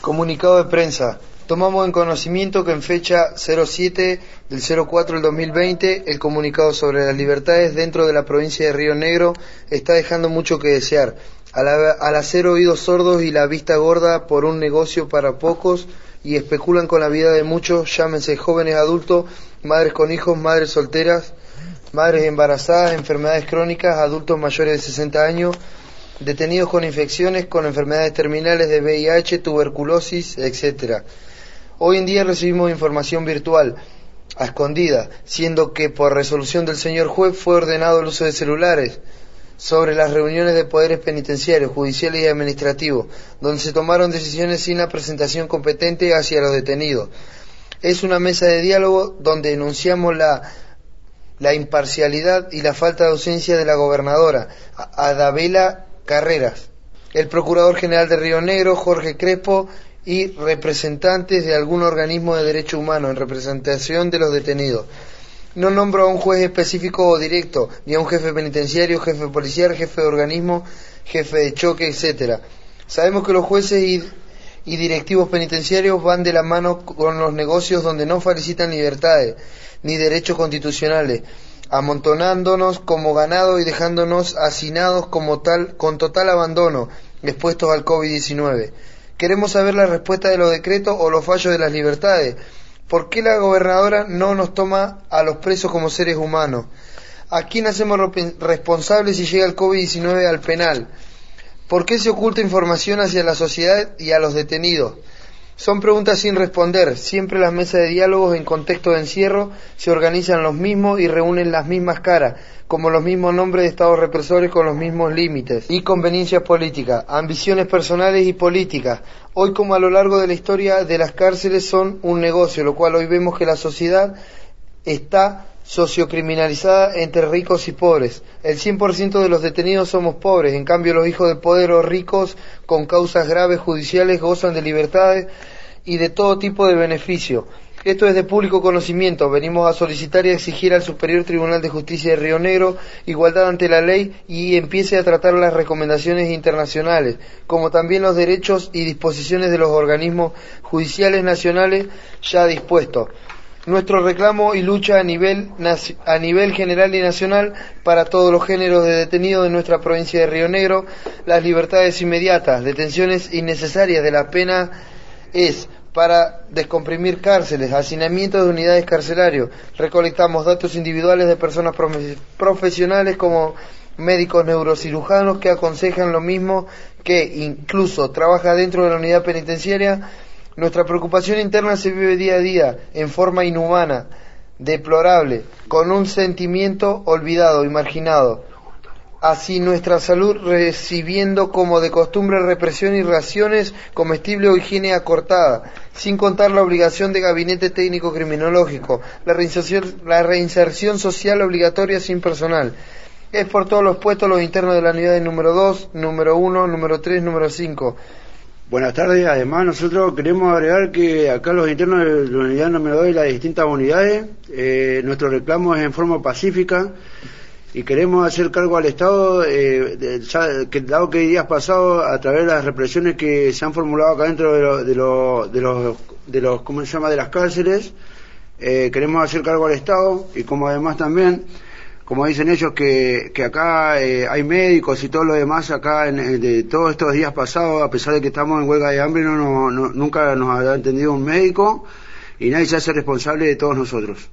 Comunicado de prensa. Tomamos en conocimiento que en fecha 07 del 04 del 2020 el comunicado sobre las libertades dentro de la provincia de Río Negro está dejando mucho que desear. Al, al hacer oídos sordos y la vista gorda por un negocio para pocos y especulan con la vida de muchos, llámense jóvenes adultos, madres con hijos, madres solteras, madres embarazadas, enfermedades crónicas, adultos mayores de 60 años, detenidos con infecciones, con enfermedades terminales de VIH, tuberculosis, etc. Hoy en día recibimos información virtual, a escondida, siendo que por resolución del señor juez fue ordenado el uso de celulares sobre las reuniones de poderes penitenciarios, judiciales y administrativos, donde se tomaron decisiones sin la presentación competente hacia los detenidos. Es una mesa de diálogo donde enunciamos la, la imparcialidad y la falta de ausencia de la gobernadora, Adabela Carreras, el Procurador General de Río Negro, Jorge Crespo, y representantes de algún organismo de derecho humano en representación de los detenidos. No nombro a un juez específico o directo, ni a un jefe penitenciario, jefe policial, jefe de organismo, jefe de choque, etcétera. Sabemos que los jueces y, directivos penitenciarios van de la mano con los negocios donde no felicitan libertades ni derechos constitucionales, amontonándonos como ganado y dejándonos hacinados como tal, con total abandono, expuestos al COVID-19. Queremos saber la respuesta de los decretos o los fallos de las libertades. ¿Por qué la gobernadora no nos toma a los presos como seres humanos? ¿A quién hacemos responsables si llega el COVID-19 al penal? ¿Por qué se oculta información hacia la sociedad y a los detenidos? Son preguntas sin responder. Siempre las mesas de diálogos en contexto de encierro se organizan los mismos y reúnen las mismas caras, como los mismos nombres de estados represores con los mismos límites y conveniencias políticas, ambiciones personales y políticas. Hoy como a lo largo de la historia de las cárceles son un negocio, lo cual hoy vemos que la sociedad está sociocriminalizada entre ricos y pobres. El 100% de los detenidos somos pobres, en cambio los hijos de poder o ricos con causas graves judiciales gozan de libertades y de todo tipo de beneficio. Esto es de público conocimiento. Venimos a solicitar y exigir al Superior Tribunal de Justicia de Río Negro igualdad ante la ley y empiece a tratar las recomendaciones internacionales, como también los derechos y disposiciones de los organismos judiciales nacionales ya dispuestos nuestro reclamo y lucha a nivel, a nivel general y nacional para todos los géneros de detenidos de nuestra provincia de Río Negro, las libertades inmediatas, detenciones innecesarias de la pena es para descomprimir cárceles, hacinamiento de unidades carcelarios. Recolectamos datos individuales de personas profesionales como médicos neurocirujanos que aconsejan lo mismo que incluso trabaja dentro de la unidad penitenciaria nuestra preocupación interna se vive día a día en forma inhumana, deplorable, con un sentimiento olvidado y marginado. Así nuestra salud recibiendo como de costumbre represión y raciones comestibles o higiene acortada, sin contar la obligación de gabinete técnico criminológico, la reinserción, la reinserción social obligatoria sin personal. Es por todos los puestos los internos de la unidad número 2, número 1, número 3, número 5 Buenas tardes, además nosotros queremos agregar que acá los internos de la unidad número 2 y las distintas unidades, eh, nuestro reclamo es en forma pacífica y queremos hacer cargo al Estado, eh, que, dado que días pasados, a través de las represiones que se han formulado acá dentro de, lo, de, lo, de los, de los, ¿cómo se llama?, de las cárceles, eh, queremos hacer cargo al Estado y como además también como dicen ellos, que, que acá eh, hay médicos y todo lo demás, acá en, de todos estos días pasados, a pesar de que estamos en huelga de hambre, no, no, nunca nos ha entendido un médico y nadie se hace responsable de todos nosotros.